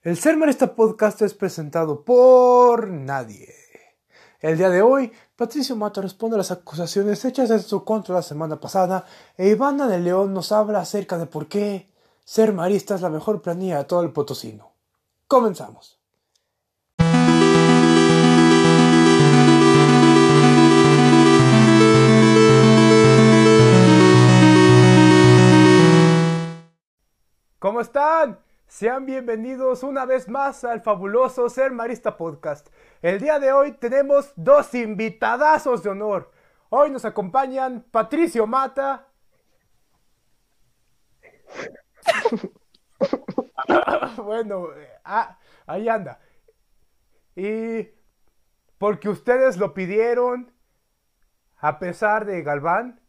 El Ser Marista Podcast es presentado por nadie. El día de hoy, Patricio Mata responde a las acusaciones hechas en su contra la semana pasada e Ivana de León nos habla acerca de por qué ser marista es la mejor planilla de todo el potosino. Comenzamos. ¿Cómo están? Sean bienvenidos una vez más al fabuloso Ser Marista Podcast. El día de hoy tenemos dos invitadazos de honor. Hoy nos acompañan Patricio Mata. bueno, ah, ahí anda. Y porque ustedes lo pidieron, a pesar de Galván,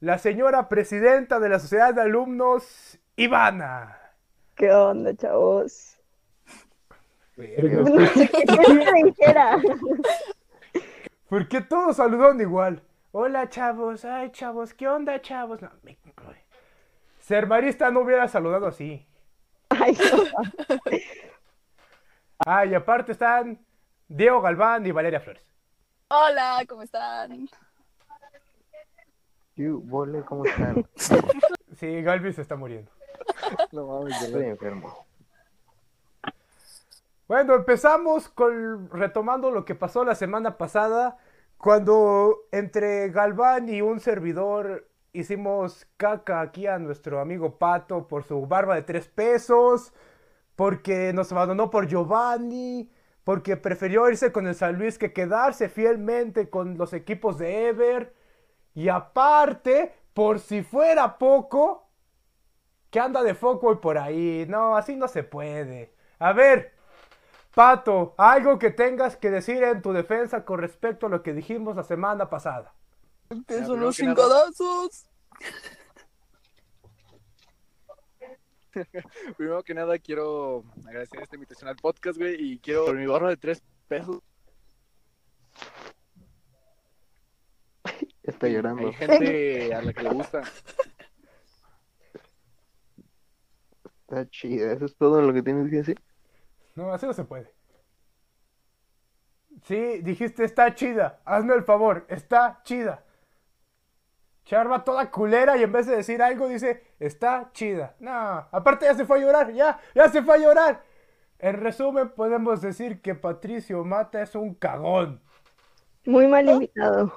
la señora presidenta de la Sociedad de Alumnos, Ivana. ¿Qué onda, chavos? Verga. No sé qué te dijera. ¿Por qué todos saludan igual? Hola, chavos. Ay, chavos. ¿Qué onda, chavos? No, me- Ser marista no hubiera saludado así. Ay, no. Ah, y aparte están Diego Galván y Valeria Flores. Hola, ¿cómo están? Vole, ¿cómo están? Sí, Galvis se está muriendo. No enfermo. Bueno, empezamos con retomando lo que pasó la semana pasada, cuando entre Galván y un servidor hicimos caca aquí a nuestro amigo Pato por su barba de tres pesos, porque nos abandonó por Giovanni, porque prefirió irse con el San Luis que quedarse fielmente con los equipos de Ever, y aparte, por si fuera poco, que anda de foco y por ahí. No, así no se puede. A ver, Pato, algo que tengas que decir en tu defensa con respecto a lo que dijimos la semana pasada. Empiezo primero los que nada- cingodazos. Primero que nada, quiero agradecer esta invitación al podcast, güey, y quiero por mi barra de tres pesos. Está llorando. Hay gente a la que le gusta. Está chida. Eso es todo lo que tienes que decir. No, así no se puede. Sí, dijiste está chida. Hazme el favor, está chida. Charva toda culera y en vez de decir algo dice está chida. No, aparte ya se fue a llorar, ya, ya se fue a llorar. En resumen, podemos decir que Patricio Mata es un cagón. Muy mal invitado.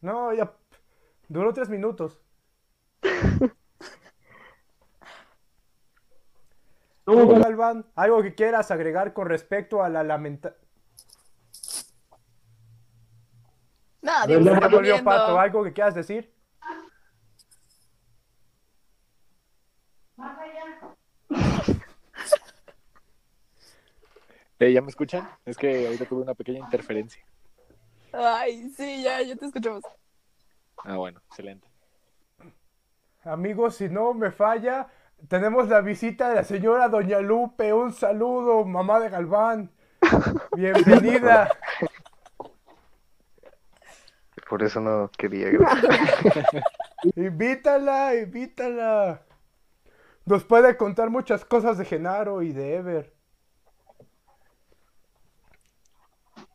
No, ya duró tres minutos. Tú, Galván, algo que quieras agregar con respecto a la lamenta... Nada, Ya está volvió. Pato, algo que quieras decir. Eh, ¿Ya me escuchan? Es que ahorita tuve una pequeña interferencia. Ay, sí, ya, ya te escuchamos. Ah, bueno, excelente. Amigos, si no me falla, tenemos la visita de la señora Doña Lupe. Un saludo, mamá de Galván. Bienvenida. Por eso no quería grabar. Invítala, invítala. Nos puede contar muchas cosas de Genaro y de Ever.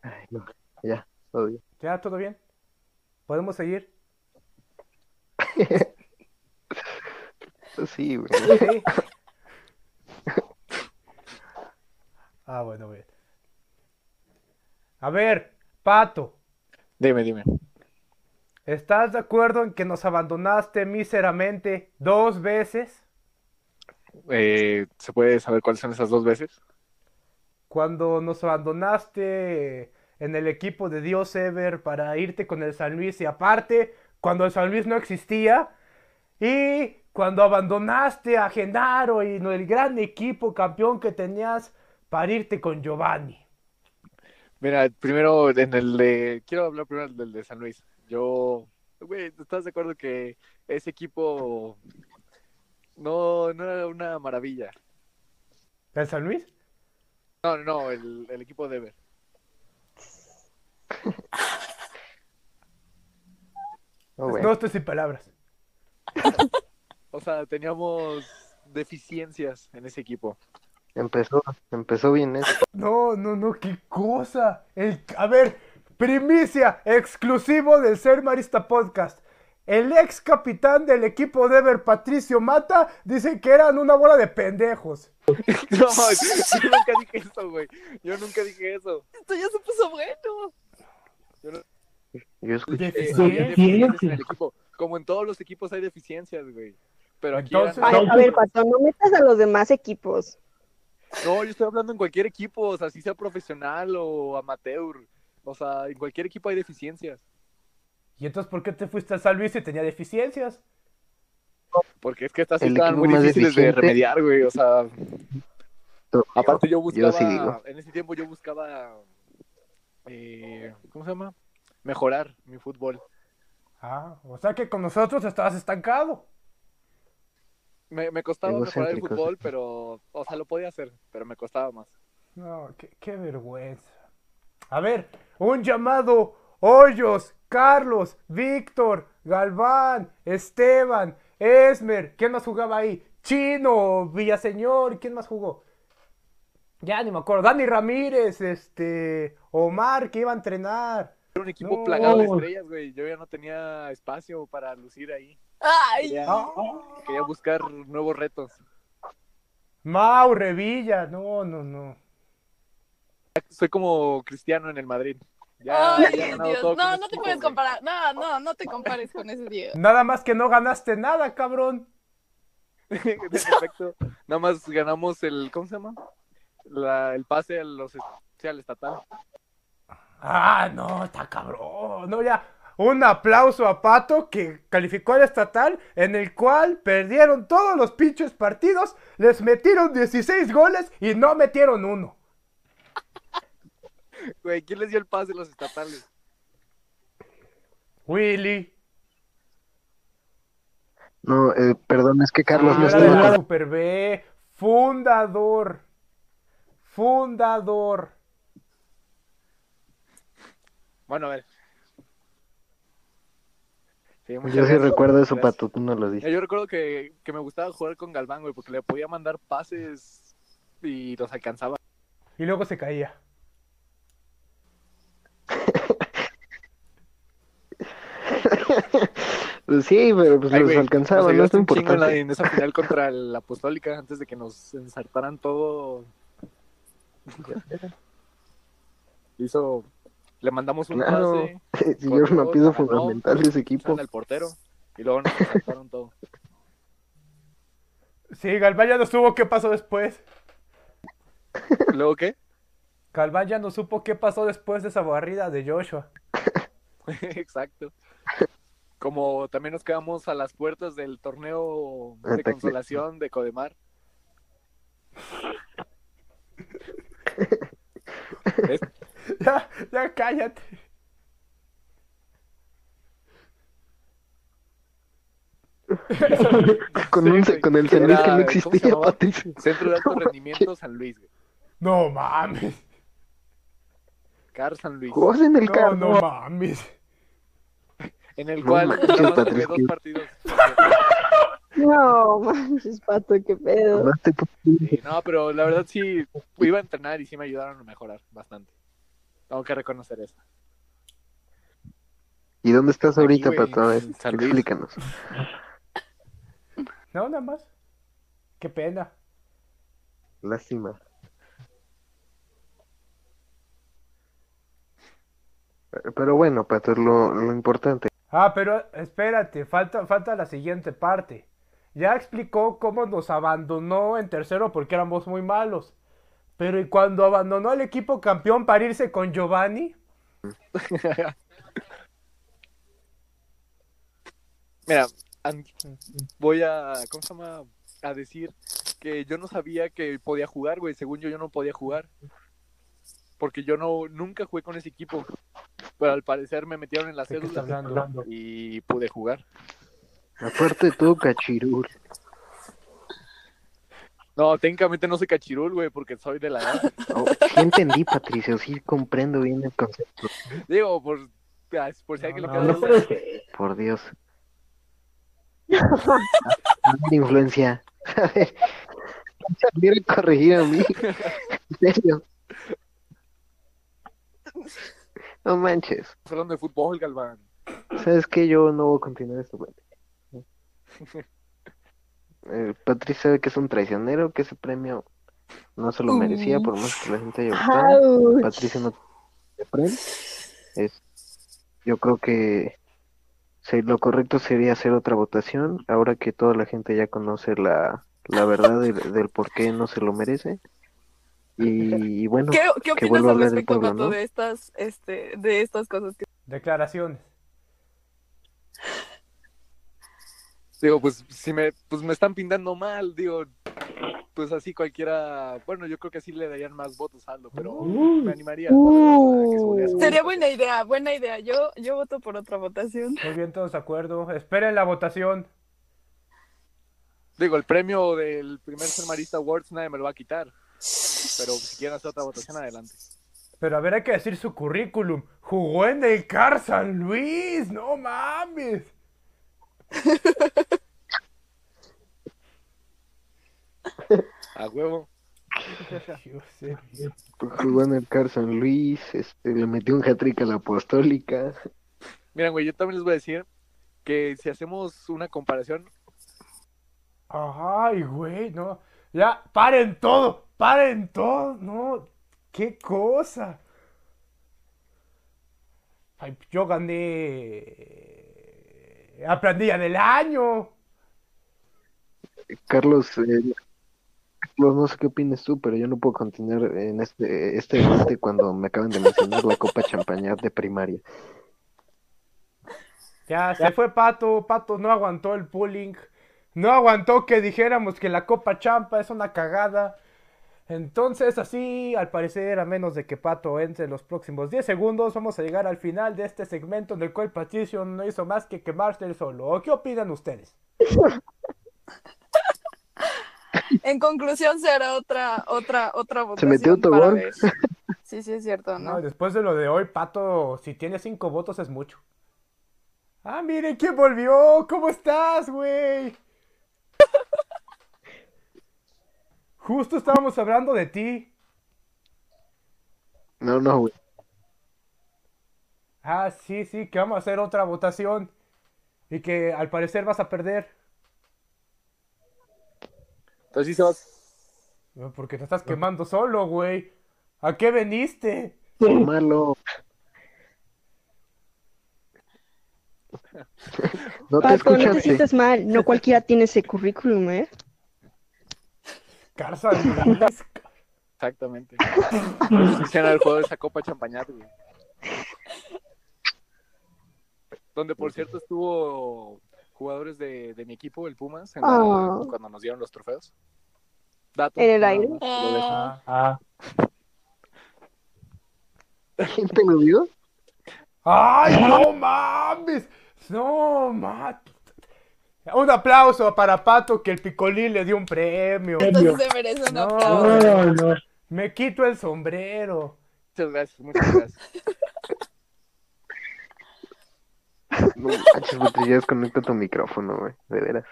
Ay, no. Ya, todo bien. ¿Ya todo bien? ¿Podemos seguir? Sí, güey. Sí. Ah, bueno, bien. A ver, Pato, Dime, dime. ¿estás de acuerdo en que nos abandonaste míseramente dos veces? Eh, ¿Se puede saber cuáles son esas dos veces? Cuando nos abandonaste en el equipo de Dios Ever para irte con el San Luis y aparte, cuando el San Luis no existía y cuando abandonaste a Genaro y no- el gran equipo campeón que tenías para irte con Giovanni. Mira, primero en el de... Quiero hablar primero del de San Luis. Yo... Güey, ¿estás de acuerdo que ese equipo no, no era una maravilla? ¿El San Luis? No, no, no, el, el equipo de Ever. No. No estoy sin palabras. O sea, teníamos deficiencias en ese equipo. Empezó, empezó bien eso. No, no, no, qué cosa. El, a ver, primicia, exclusivo del Ser Marista Podcast. El ex capitán del equipo de Ever, Patricio Mata, dice que eran una bola de pendejos. No, yo nunca dije eso, güey. Yo nunca dije eso. Esto ya se puso bueno. Yo escuché. Eh, deficiencias en el equipo. Como en todos los equipos hay deficiencias, güey. Pero aquí A, a ver, Pato, no metas a los demás equipos. No, yo estoy hablando en cualquier equipo, o sea, si sea profesional o amateur. O sea, en cualquier equipo hay deficiencias. ¿Y entonces por qué te fuiste a San Luis si tenía deficiencias? Porque es que estas estaban muy más difíciles de remediar, güey. O sea, aparte yo buscaba, sí digo. en ese tiempo yo buscaba, eh, ¿cómo se llama? Mejorar mi fútbol. Ah, o sea que con nosotros estabas estancado. Me, me costaba mejorar el fútbol, pero, o sea, lo podía hacer, pero me costaba más. No, qué, qué vergüenza. A ver, un llamado. Hoyos, Carlos, Víctor, Galván, Esteban, Esmer. ¿Quién más jugaba ahí? Chino, Villaseñor. ¿Quién más jugó? Ya ni me acuerdo. Dani Ramírez, este. Omar, que iba a entrenar. Era un equipo No. plagado de estrellas, güey. Yo ya no tenía espacio para lucir ahí. Ay, Quería, quería buscar nuevos retos. Mau, Revilla. No, no, no. Soy como Cristiano en el Madrid. Ya, ay, ya Dios. No, no te equipo, puedes comparar. No, no, no te compares con ese Diego. Nada más que no ganaste nada, cabrón. En efecto. Nada más ganamos el, ¿cómo se llama? La, el pase a los, al estatal. Ah, no, está cabrón. No, ya. Un aplauso a Pato que calificó al estatal en el cual perdieron todos los pinches partidos, les metieron 16 goles y no metieron uno. Güey, ¿quién les dio el pase a los estatales? Willy. No, eh, perdón, es que Carlos no de estaba. la Super B. Fundador. Fundador. Bueno, a ver. Sí, Yo sí gracias. recuerdo eso, Gracias. Pato, tú no lo dices. Yo recuerdo que, que me gustaba jugar con Galván, güey, porque le podía mandar pases y los alcanzaba. Y luego se caía. Pues sí, pero pues Ay, los güey, alcanzaba, nos no es chingo en, la- importante. en esa final contra la Apostólica antes de que nos ensartaran todo. Hizo. Le mandamos un Claro. pase, Sí, yo era una pieza fundamental de ese equipo. al portero y luego nos ensartaron todo. Sí, Galván ya no supo qué pasó después. ¿Luego qué? Galván ya no supo qué pasó después de esa barrida de Joshua. Exacto. Como también nos quedamos a las puertas del torneo de Ataque. consolación de Codemar. Ya, ya cállate. Con, Sí, un, güey. con el San Luis que no ¿cómo se existía? Patricio. Centro de Alto Rendimiento San Luis, güey. No mames. Car San Luis. En el No, carro. no mames. En el No cual manches, dos partidos. No, manches, Pato, qué pedo. Sí, no, pero la verdad sí iba a entrenar y sí me ayudaron a mejorar bastante. Tengo que reconocer eso. ¿Y dónde estás Aquí, ahorita, güey, Pato? A ver, en San Luis. explícanos. No, nada más. Qué pena. Lástima. Pero- Pero bueno, Pato, es lo, lo importante. Ah, pero espérate, falta, falta la siguiente parte. Ya explicó cómo nos abandonó en tercero porque éramos muy malos. Pero ¿y cuando abandonó al equipo campeón para irse con Giovanni? Mira, voy a, ¿cómo se llama? A decir que yo no sabía que podía jugar, güey. Según yo, yo no podía jugar. Porque yo no, nunca jugué con ese equipo. Pero al parecer me metieron en la ¿De qué está cédula hablando? y pude jugar. Aparte de todo, cachirul. No, técnicamente no soy cachirul, güey, porque soy de la edad. Sí entendí, Patricio, sí comprendo bien el concepto. Digo, por, ah, por si alguien le No, queda no duda. puede ser. Por Dios. Mala influencia. A ver, a corregir a mí. En serio. No manches. Estás hablando de fútbol, Galván. ¿Sabes qué? Yo no voy a continuar esto, güey. Eh, Patricia sabe que es un traicionero, que ese premio no se lo merecía, por más que la gente haya votado. Patricia no premio. Yo creo que lo correcto sería hacer otra votación, ahora que toda la gente ya conoce la, la verdad del, del por qué no se lo merece. Y, bueno, ¿Qué, qué que opinas vuelva a al respecto, pueblo, Pato, ¿no? de estas, este, de estas cosas que Declaraciones. Digo, pues si me, pues me están pintando mal, digo, pues así cualquiera, bueno, yo creo que así le darían más votos a Aldo, pero me animaría a que subir. Sería buena idea, buena idea. Yo, yo voto por otra votación. Muy bien, todos de acuerdo. Esperen la votación. Digo, el premio del primer Ser Marista Awards nadie me lo va a quitar, pero si quieren hacer otra votación, adelante. Pero a ver, hay que decir su currículum. Jugó en el Car San Luis. No mames. A huevo. Jugó en el Car San Luis, este, le metió un hat-trick a la apostólica. Miren, güey, yo también les voy a decir que si hacemos una comparación, Ay, güey, no. Ya, paren todo. Paren todo. No. Qué cosa. Ay, yo gané. Aprendía del año. Carlos, eh, Carlos, no sé qué opinas tú, pero yo no puedo continuar en este, este debate cuando me acaban de mencionar la Copa Champañat de primaria. Ya, se fue Pato. Pato no aguantó el pulling. No aguantó que dijéramos que la Copa Champa es una cagada. Entonces, así, al parecer, a menos de que Pato entre en los próximos 10 segundos, vamos a llegar al final de este segmento en el cual Patricio no hizo más que quemarse el solo. ¿O qué opinan ustedes? En conclusión, será otra, otra, otra votación. metió para autogol. ver. Sí, sí, es cierto, No, ¿no? después de lo de hoy, Pato, si tiene 5 votos es mucho. Ah, miren quién volvió. ¿Cómo estás, güey? Justo estábamos hablando de ti. No, no, güey. Ah, sí, sí, que vamos a hacer otra votación. Y que al parecer vas a perder. entonces sí se va, No, Porque te estás quemando solo, güey. ¿A qué veniste? Por malo. No te Pato, no te sientas mal. No cualquiera tiene ese currículum, ¿eh? Carza exactamente. Ellos Quisieran haber jugado esa Copa Champañat, güey. Donde, por cierto, estuvo jugadores de, de mi equipo, el Pumas, en la- Oh. cuando nos dieron los trofeos. Dato, ¿En el nada aire? más, lo dejo. Ah, Ah. ¿Quién te lo dio? ¡Ay, no mames! No mames. Un aplauso para Pato que el Picolín le dio un premio. entonces se merece un No. aplauso. Me quito el sombrero. Muchas gracias, muchas gracias. No manches, desconecta tu micrófono, güey. De veras.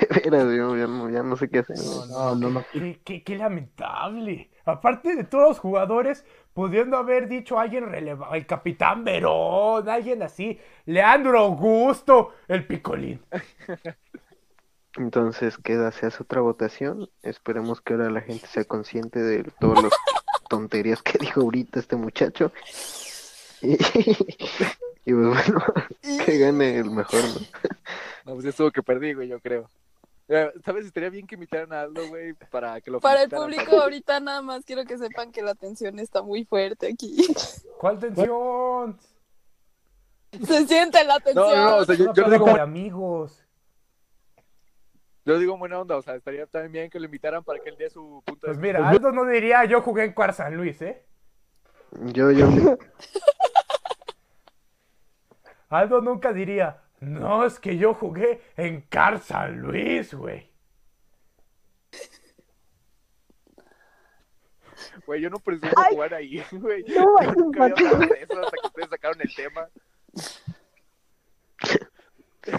Veras, yo ya no, ya no sé qué hacer. No, no, no. Qué, qué- qué lamentable. Aparte de todos los jugadores, pudiendo haber dicho alguien relevante, el capitán Verón, alguien así, Leandro Augusto, el Picolín. Entonces queda, se hace otra votación. Esperemos que ahora la gente sea consciente de todas las tonterías que dijo ahorita este muchacho. Y, y pues bueno, que gane el mejor, ¿no? No, pues ya estuvo que perdí, güey, yo creo. ¿Sabes? Estaría bien que invitaran a Aldo, güey, para que lo Para el público, ahorita nada más quiero que sepan que la tensión está muy fuerte aquí. ¿Cuál tensión? Se siente la tensión. No, no, no, o sea, yo, digo, de amigos. yo digo en buena onda, o sea, estaría también bien que lo invitaran para que él dé su punto de Pues mira, Aldo no diría yo jugué en Cuar San Luis, ¿eh? Yo, yo, Aldo nunca diría, no, es que yo jugué en Car San Luis, güey. Güey, yo no presumo Ay. jugar ahí, güey. No, Yo nunca había hablado de eso hasta que ustedes sacaron el tema.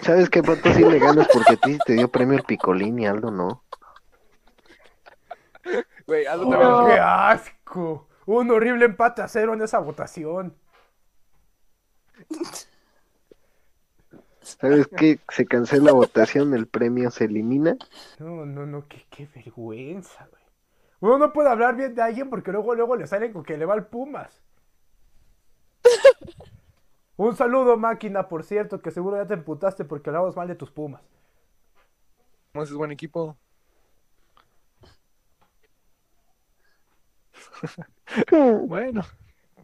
¿Sabes qué, Pato? Sí le ganas porque a ti te dio premio el Picolín y Aldo no. Güey, Aldo Oh, también. ¡Qué asco! Un horrible empate a cero en esa votación. ¿Sabes qué? Se cancela la votación, el premio se elimina. No, no, no, qué, qué vergüenza, güey. Uno no puede hablar bien de alguien porque luego, luego le salen con que le va al Pumas. Un saludo, máquina, por cierto, que seguro ya te emputaste porque hablamos mal de tus Pumas. Pumas es buen equipo. Bueno.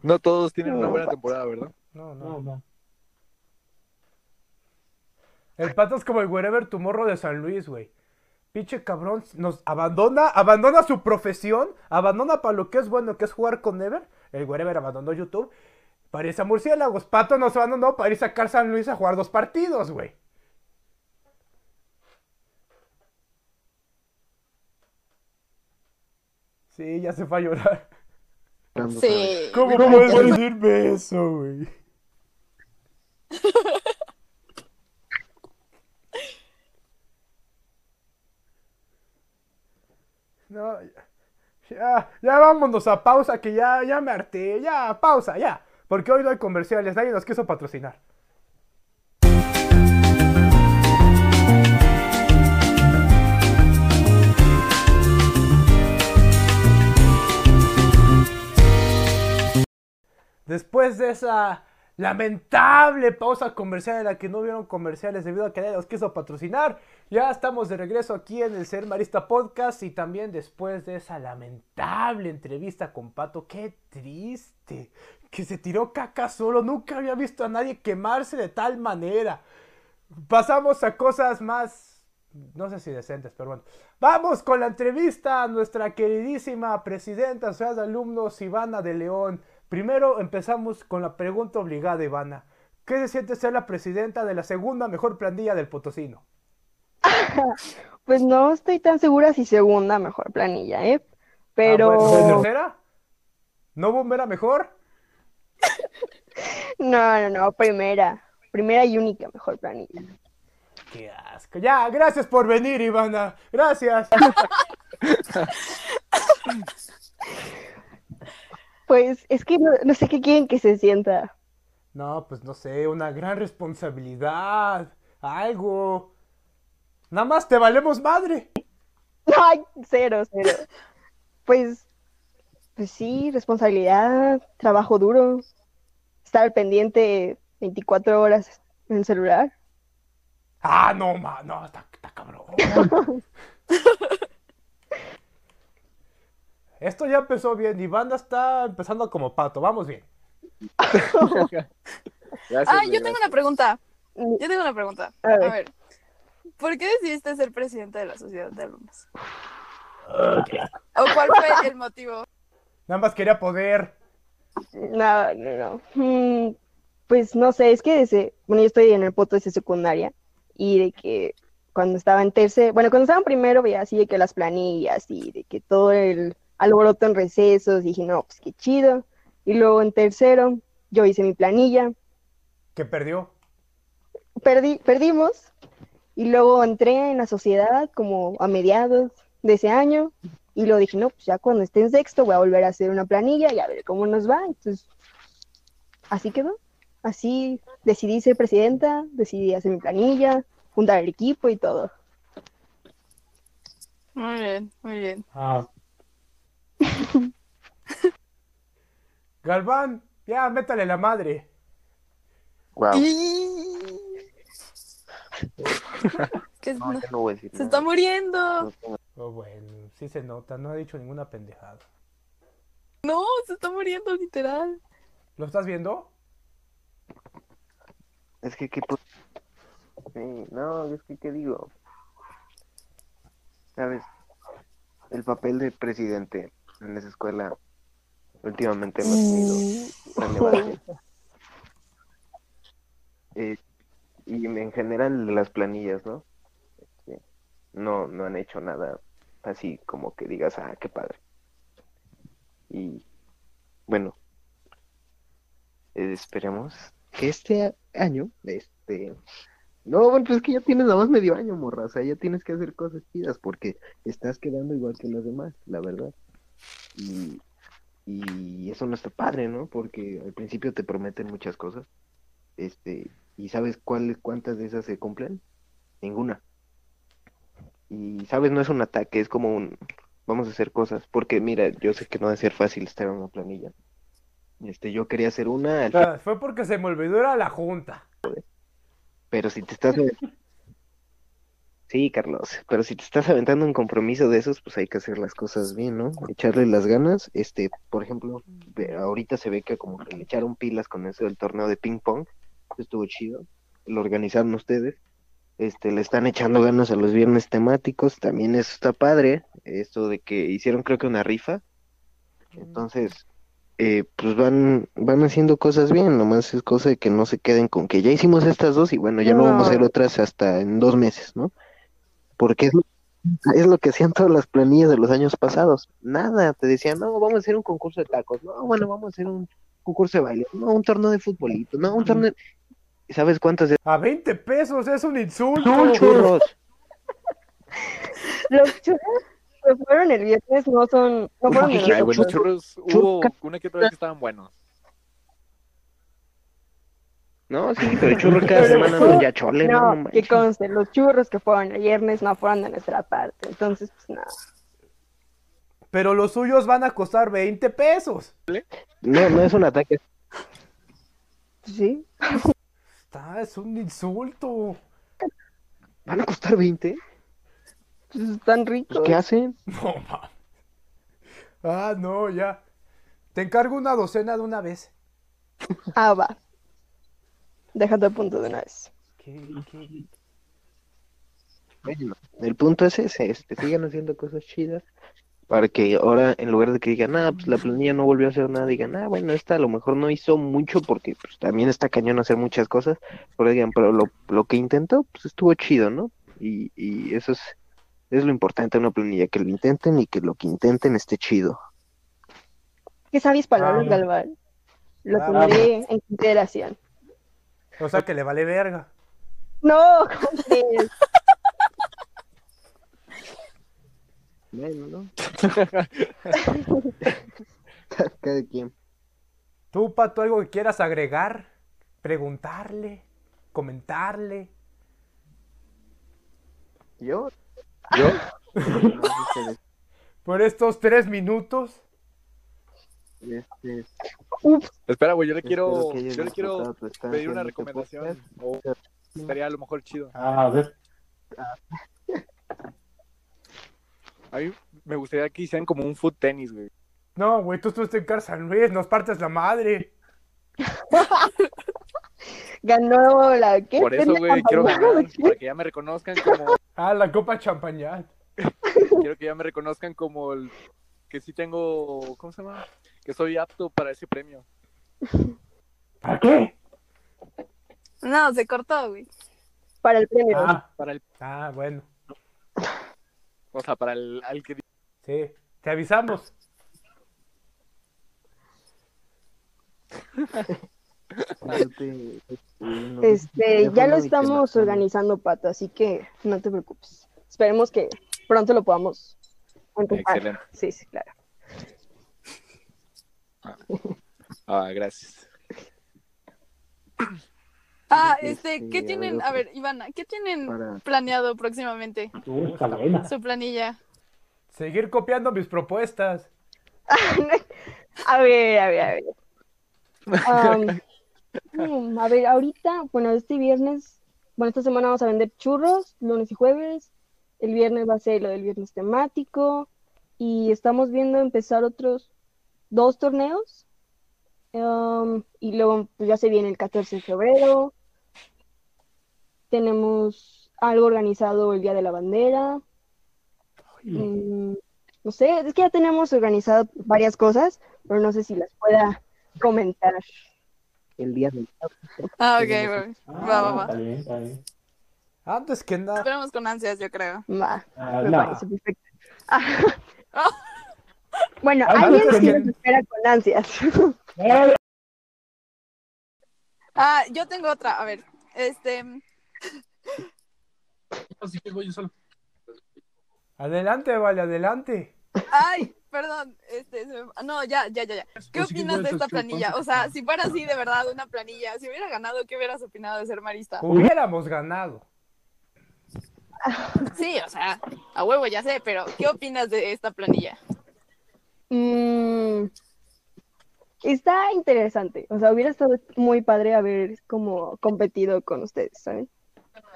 No todos tienen una buena temporada, ¿verdad? No, no. El pato es como el wherever tu morro de San Luis, güey. Pinche cabrón, nos abandona, abandona su profesión, abandona para lo que es bueno, que es jugar con Ever. El wherever abandonó YouTube. Para irse a Murciélagos. Pato nos abandonó para ir a sacar San Luis a jugar dos partidos, güey. Sí, ya se fue a llorar. Sí. ¿Cómo puedes decirme eso, güey? No, ya, ya, ya vámonos a pausa, que ya, ya me harté, ya, pausa, ya. Porque hoy no hay comerciales, nadie nos quiso patrocinar. Después de esa lamentable pausa comercial en la que no hubieron comerciales debido a que nadie los quiso patrocinar, ya estamos de regreso aquí en el Ser Marista Podcast y también después de esa lamentable entrevista con Pato, qué triste, que se tiró caca solo, nunca había visto a nadie quemarse de tal manera. Pasamos a cosas más, no sé si decentes, pero bueno. Vamos con la entrevista a nuestra queridísima presidenta de Sociedad de Alumnos, Ivana de León. Primero empezamos con la pregunta obligada, Ivana. ¿Qué se siente ser la presidenta de la segunda mejor plantilla del Potosino? Pues no estoy tan segura si segunda mejor planilla, ¿eh? Pero Ah, bueno, ¿Tercera? ¿No bombera mejor? no, no, no, primera. Primera y única mejor planilla. Qué asco. Ya, gracias por venir, Ivana. Gracias. Pues es que no, no sé qué quieren que se sienta. No, pues no sé, una gran responsabilidad. Algo. Nada más te valemos madre. Ay, cero, cero. Pues, pues sí, responsabilidad, trabajo duro, estar pendiente 24 horas en el celular. Ah, no, ma, no, está, está cabrón. Esto ya empezó bien. Ivana está empezando como pato. Vamos bien. Gracias, Ah, yo tengo una pregunta. Yo tengo una pregunta. A ver. A ver. ¿Por qué decidiste ser presidente de la sociedad de alumnos? ¿O cuál fue el motivo? Nada más quería poder. No, no, no. Mm, Pues no sé, es que desde, bueno, yo estoy en el poto desde secundaria y de que cuando estaba en tercero, bueno, cuando estaba en primero veía así de que las planillas y de que todo el alboroto en recesos, dije, no, pues qué chido. Y luego en tercero yo hice mi planilla, Que perdió. perdí, perdimos y luego entré en la sociedad como a mediados de ese año y luego dije, no, pues ya cuando esté en sexto voy a volver a hacer una planilla y a ver cómo nos va. Entonces, así quedó. Así decidí ser presidenta, decidí hacer mi planilla, juntar el equipo y todo. Muy bien, muy bien. Galván, ya, métale la madre. Wow. Que No, no- ya no voy a decir se nada. está muriendo. Oh, bueno, sí se nota, no ha dicho ninguna pendejada. No, se está muriendo literal. ¿Lo estás viendo? Es que, ¿qué pu- Sí, no, es que, ¿qué digo? ¿Sabes? El papel de presidente en esa escuela últimamente hemos tenido relevancia. Eh, y en general las planillas, ¿no? Este, no, no han hecho nada así como que digas, ah, qué padre. Y bueno, eh, esperemos que este año este, No, bueno, pues es que ya tienes nada más medio año, morra. O sea, ya tienes que hacer cosas chidas porque estás quedando igual que los demás, la verdad. Y, y eso no está padre, ¿no? Porque al principio te prometen muchas cosas. Este, ¿y sabes cuáles, cuántas de esas se cumplen? Ninguna. Y sabes, no es un ataque, es como un vamos a hacer cosas. Porque mira, yo sé que no va a ser fácil estar en una planilla. Este, yo quería hacer una, al Ah, Fue porque se me olvidó ir a la junta. pero si te estás Sí, Carlos, pero si te estás aventando un compromiso de esos, pues hay que hacer las cosas bien, ¿no? Echarle las ganas. Este, por ejemplo, ahorita se ve que como que le echaron pilas con eso del torneo de ping pong. Estuvo chido. Lo organizaron ustedes. Este, le están echando ganas a los viernes temáticos. También eso está padre. Esto de que hicieron creo que una rifa. Entonces, eh, pues van, van haciendo cosas bien. Nomás es cosa de que no se queden con que ya hicimos estas dos y bueno, ya no, vamos a hacer otras hasta en dos meses, ¿no? Porque es lo, es lo que hacían todas las planillas de los años pasados. Nada, te decían, no, vamos a hacer un concurso de tacos. No, bueno, vamos a hacer un concurso de baile. No, un torneo de futbolito. No, un torneo... ¿Sabes cuántas de A 20 pesos, es un insulto. Son churros? Los churros que fueron el viernes no son. No fueron Ay, Ay, bueno, nosotros. churros, hubo una que otra vez que estaban buenos. No, sí, pero churros cada semana no, ya chole, no, No, que conste, los churros que fueron el viernes no fueron de nuestra parte. Entonces, pues nada. Pero los suyos van a costar 20 pesos. No, no es un ataque. Pues sí. Está, es un insulto. ¿Van a costar 20? Pues están Pues, ricos. ¿Qué hacen? No, ma. Ah, no, ya. Te encargo una docena de una vez. Ah, va. Déjate a punto de una vez. ¿Qué, qué? Bueno, el punto es ese, este, sigan haciendo cosas chidas para que ahora en lugar de que digan, ah, pues la planilla no volvió a hacer nada, digan, ah, bueno, esta a lo mejor no hizo mucho porque pues, también está cañón hacer muchas cosas, pero digan, pero lo, lo que intentó, pues estuvo chido, ¿no? Y, y eso es, es lo importante de una planilla, que lo intenten y que lo que intenten esté chido. ¿Qué sabes palabras, Ah. Galván? Lo Ah, tendré en consideración. O sea que le vale verga. No, ¿cómo crees? Bueno, ¿no? Cada quien. ¿Tú, Pato, algo que quieras agregar? Preguntarle, comentarle. ¿Yo? ¿Yo? Por estos tres minutos. Este, Espera, güey, yo le quiero, yo le quiero pedir una este recomendación. O estaría a lo mejor chido. A ver, A mí me gustaría que hicieran como un foot tenis, güey. No, güey, tú estuviste en Car San Luis, nos partes la madre. Ganó la. ¿Qué? Por eso, ¿Pendeja güey, quiero ganar, para que ya me reconozcan como, Ah, la copa champañat. quiero que ya me reconozcan como el, que sí tengo, ¿cómo se llama? Que soy apto para ese premio. ¿para qué? No, se cortó, güey. Para el premio. Ah, Para el, Ah, bueno. o sea, para el, al que Sí, te avisamos. Este, Este, ya lo estamos organizando, Pato, así que no te preocupes. Esperemos que pronto lo podamos Excelente. Sí, sí, claro. Ah, gracias. Ah, Este, este, ¿qué tienen? A ver, Ivana, ¿qué tienen Para- planeado próximamente? uh. Su planilla. Seguir copiando mis propuestas. A ver, a ver, a ver. Am, mm, a ver, ahorita, bueno, este viernes, bueno, esta semana vamos a vender churros, lunes y jueves. El viernes va a ser lo del viernes temático. Y estamos viendo empezar otros dos torneos. Am, y luego pues, ya se viene el 14 de febrero. Tenemos algo organizado el Día de la Bandera. Mm, no sé, es que ya tenemos organizado varias cosas, pero no sé si las pueda comentar. El día del Ah, ok. Va, va, va. Está bien, está bien. Antes que nada. Esperamos con ansias, yo creo. Va, me no. parece perfecto. Bueno, Ah, alguien antes sí que- nos espera con ansias. Ah, yo tengo otra. A ver, este. Así que voy yo solo. Adelante, vale, adelante. Ay, perdón, este, se me- no, ya, ya, ya, ya. ¿Qué Pues opinas de esta planilla? O sea, si fuera así de verdad una planilla, si hubiera ganado, ¿qué hubieras opinado de ser marista? Hubiéramos ganado. Sí, o sea, a huevo ya sé, pero ¿qué opinas de esta planilla? Mm, está interesante. O sea, hubiera estado muy padre haber como competido con ustedes, ¿saben?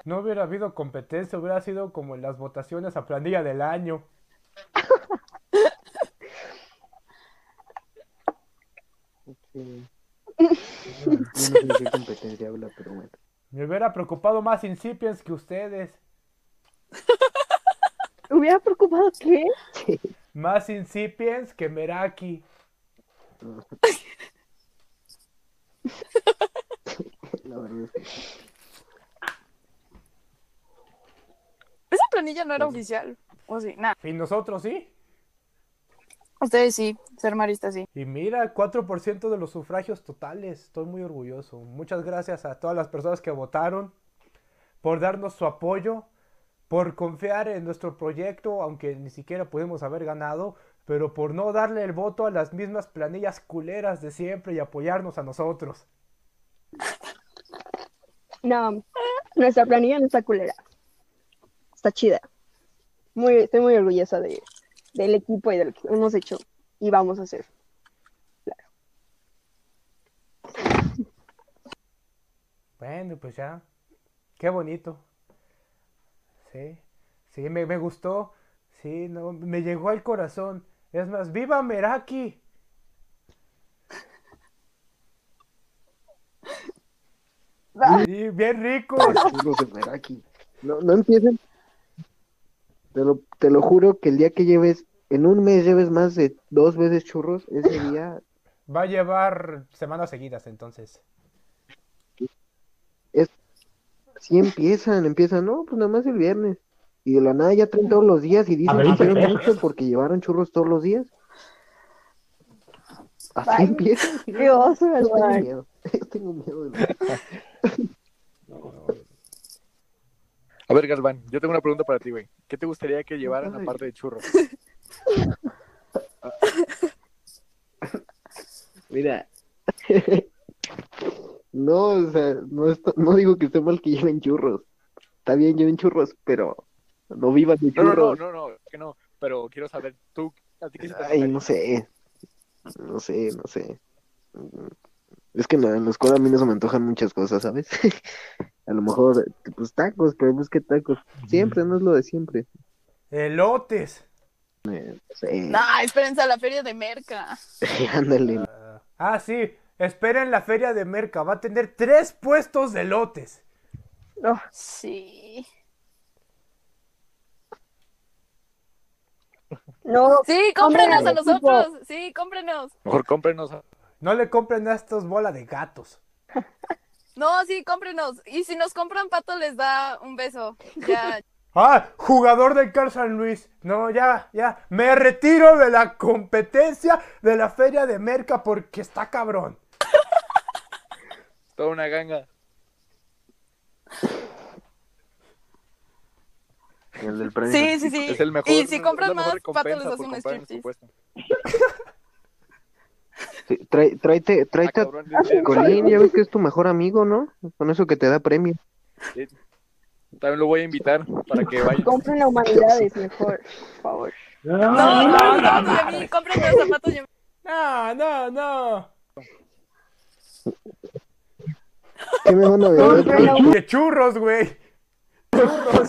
No hubiera habido competencia, hubiera sido como en las votaciones a planilla del año. Sí. Yo no sé de qué competencia habla, pero bueno. Me hubiera preocupado más Incipiens que ustedes. ¿Hubiera preocupado qué? Más Incipiens que Meraki. La verdad es que Esa planilla no era oficial. O sí, nada. Y nosotros sí. Ustedes sí, ser marista sí. Y mira, 4% de los sufragios totales. Estoy muy orgulloso. Muchas gracias a todas las personas que votaron por darnos su apoyo, por confiar en nuestro proyecto, aunque ni siquiera pudimos haber ganado, pero por no darle el voto a las mismas planillas culeras de siempre y apoyarnos a nosotros. No, nuestra planilla no está culera. Está chida. Muy, estoy muy orgullosa de, del equipo y de lo que hemos hecho y vamos a hacer. Bueno, pues ya. Qué bonito. Sí, sí, me, me gustó. Sí, no, me llegó al corazón. Es más, ¡viva Meraki! Sí, bien ricos. churros de Meraki. No, no empiecen. Te lo, te lo juro que el día que lleves, en un mes lleves más de dos veces churros, ese día Va a llevar semanas seguidas entonces. Sí empiezan, empiezan, no, pues nada más el viernes. Y de la nada ya traen todos los días y dicen ver, que hicieron mucho porque llevaron churros todos los días. Así Ay, empiezan. Qué oso, Yo tengo miedo. Yo tengo miedo de lo- A ver, Galván, yo tengo una pregunta para ti, güey. ¿Qué te gustaría que llevaran Ay. aparte de churros? Mira. No, o sea, no, está- no digo que esté mal que lleven churros. Está bien, lleven churros, pero no vivan de No, no, no, churros. no, no, que no. Pero quiero saber, tú, ¿a ti qué se te Ay, no sé. No sé, no sé. Es que en la, escuela a mí no se me antojan muchas cosas, ¿sabes? A lo mejor, pues tacos, pero pues que tacos. Siempre, no es lo de siempre. Elotes. Eh, no sé. No, espérense a la feria de Merca. Ándale. Ah, sí. Esperen la feria de Merca. Va a tener tres puestos de elotes. No, Sí. no, Sí, cómprenos a nosotros. Sí, cómprenos. Mejor cómprenos. a- No le compren a estos bola de gatos. No, sí, cómprenos. Y si nos compran pato, les da un beso. Ya. Ah, jugador del Car San Luis. No, ya, ya. Me retiro de la competencia de la feria de Merca porque está cabrón. Toda una ganga. El del premio. Sí, sí, sí. Es el mejor. y si es mejor más, pato les hace un striptease. Sí, trae, tráete, Ah, tráete a Colín, ya ves que es tu mejor amigo, ¿no? Con eso que te da premio. También lo voy a invitar para que vaya. compren a humanidades mejor, por favor. No, no, no, los zapatos. No, no, no. ¿Qué me van a ver? Compren a Que churros, güey. Churros.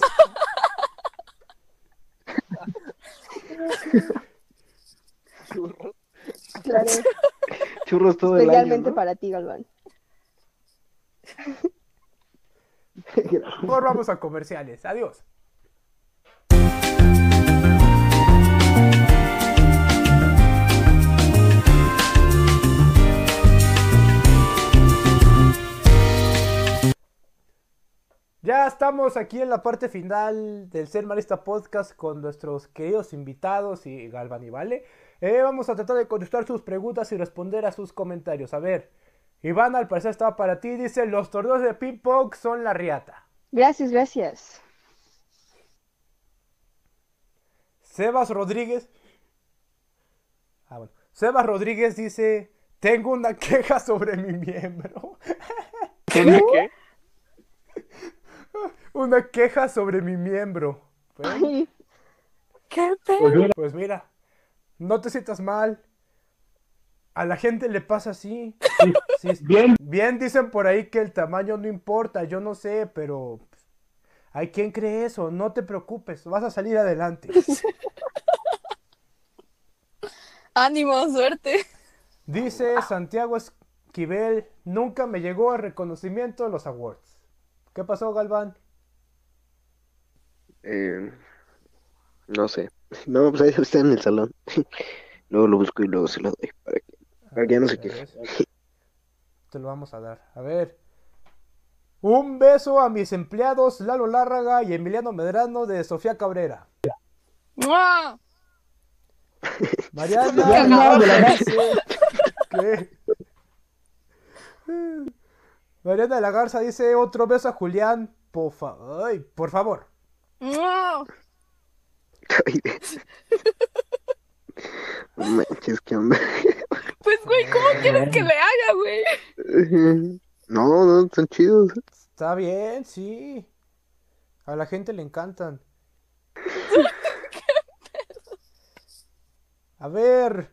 claro, Churros todo el año, especialmente ¿no? para ti, Galván. Mejor vamos a comerciales. Adiós. Ya estamos aquí en la parte final del Ser Marista Podcast con nuestros queridos invitados y Galvan y Vale. Eh, vamos a tratar de contestar sus preguntas y responder a sus comentarios. A ver, Iván al parecer estaba para ti. Dice, los torneos de ping pong son la riata. Gracias, gracias. Sebas Rodríguez. Ah, bueno. Sebas Rodríguez dice: Tengo una queja sobre mi miembro. ¿Tiene qué? Una queja sobre mi miembro. Bueno, Ay, ¿Qué pedo? Pues mira, pues mira, no te sientas mal. A la gente le pasa así. sí, Sí, bien, Bien dicen por ahí que el tamaño no importa, yo no sé, pero pues, hay quien cree eso, no te preocupes, vas a salir adelante. Ánimo, suerte. Dice Santiago Esquivel, nunca me llegó el reconocimiento de los awards. ¿Qué pasó, Galván? Eh, no sé. No, pues ahí está en el salón. Luego lo busco y luego se lo doy para que, para que ya no se queje. Te lo vamos a dar. A ver. Un beso a mis empleados Lalo Lárraga y Emiliano Medrano de Sofía Cabrera. ¡Mua! Mariana no, de la Garza dice que- Mariana de la Garza dice otro beso a Julián. Por, fa- ay, por favor. No manches, qué onda. Pues, güey, ¿cómo quieres que le haga, güey? No, no, son chidos. Está bien, sí. A la gente le encantan. A ver.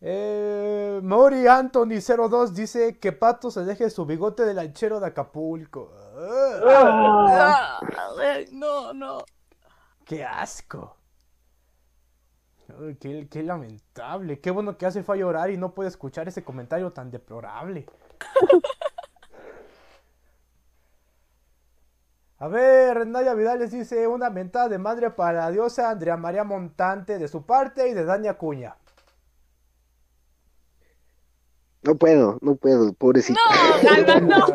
Eh, Mori Anthony 02 dice que Pato se deje su bigote de lanchero de Acapulco. No, no. ¡Qué asco! Qué, qué lamentable. Qué bueno que hace fue a llorar y no puede escuchar ese comentario tan deplorable. A ver, Naya Vidales dice una mentada de madre para la diosa Andrea María Montante de su parte y de Dani Acuña. No puedo, no puedo, pobrecito. No, Galván, no.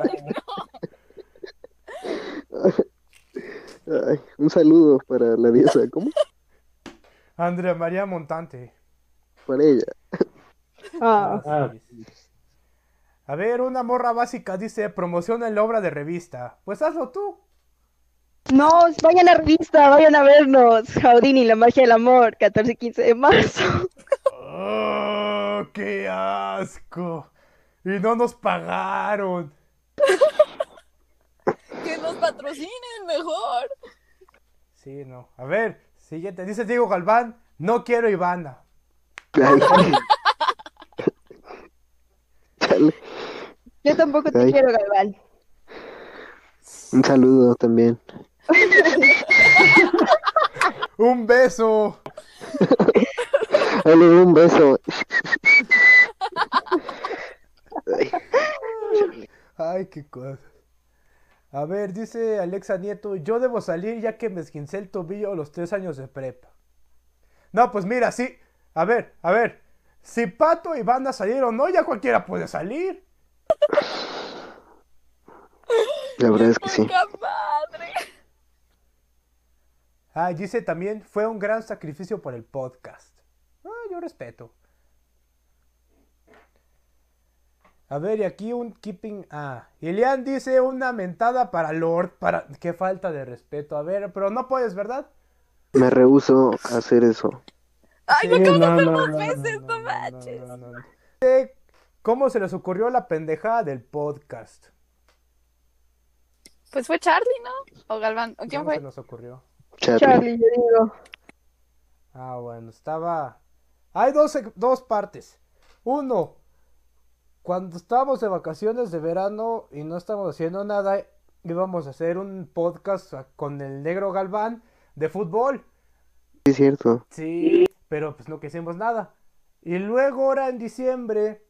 Ay, un saludo para la diosa, ¿cómo? Andrea María Montante. Para ella. ah, ah, A ver, una morra básica dice promociona la obra de revista. Pues hazlo tú. No, vayan a revista, vayan a vernos. Jaudini, la magia del amor, 14 y 15 de marzo. ¡Oh, qué asco! Y no nos pagaron. Que nos patrocinen mejor. Sí, no. A ver, siguiente. Dice Diego Galván, no quiero Ivana. Yo tampoco te Ay. quiero, Galván. Un saludo también. Un beso. Dale un beso. Ay, qué cosa. A ver, dice Alexa Nieto, yo debo salir ya que me esquincé el tobillo a los tres años de prepa. No, pues mira, sí. A ver, a ver. Si Pato y Banda salieron, no, ya cualquiera puede salir. La verdad es que sí. Madre. Ah, dice también, fue un gran sacrificio por el podcast. Ah, yo respeto. A ver, y aquí un keeping. Ah, Ilian dice una mentada para Lord. Para. Qué falta de respeto. A ver, pero no puedes, ¿verdad? Me rehuso a hacer eso. Ay, sí, me acabas de no, hacer no, dos no, veces, no, no, manches. no, no, no. Dice, ¿Cómo se les ocurrió la pendejada del podcast? Pues fue Charlie, ¿no? O Galván. ¿O quién ¿Cómo se fue? nos ocurrió? Charlie. Charlie, yo digo. Ah, bueno, estaba. Hay dos, dos partes. Uno, cuando estábamos de vacaciones de verano y no estábamos haciendo nada, íbamos a hacer un podcast con el negro Galván de fútbol. Sí, es cierto. Sí, pero pues no quisimos nada. Y luego ahora en diciembre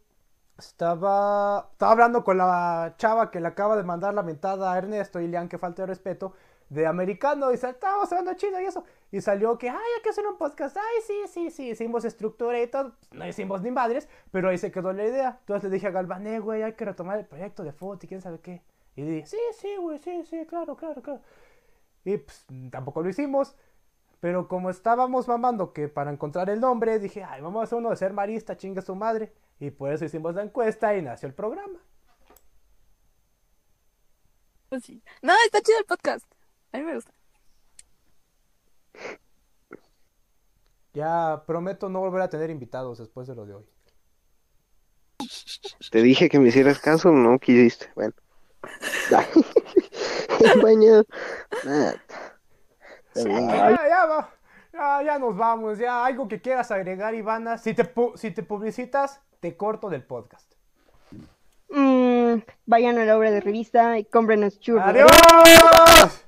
estaba, estaba hablando con la chava que le acaba de mandar la mentada a Ernesto y Lean que falta de respeto de americano y estábamos hablando chido y eso. Y salió que, ay, hay que hacer un podcast. Ay, sí, sí, sí, hicimos estructura y todo. No hicimos ni madres, pero ahí se quedó la idea. Entonces le dije a Galván, eh, güey, hay que retomar el proyecto de fútbol y quién sabe qué. Y dije, sí, sí, güey, sí, sí, claro, claro, claro. Y pues tampoco lo hicimos. Pero como estábamos mamando que para encontrar el nombre, dije, ay, vamos a hacer uno de ser marista, chinga su madre. Y por eso hicimos la encuesta y nació el programa. Pues sí. No, está chido el podcast. A mí me gusta. Ya prometo no volver a tener invitados después de lo de hoy. Te dije que me hicieras caso, no quisiste. Bueno. Baño. Bien. Ya, ya, va. Ya, ya nos vamos. Ya, algo que quieras agregar, Ivana. Si te, pu- si te publicitas, te corto del podcast. Mm, vayan a la obra de revista y cómprenos churros. ¡Adiós!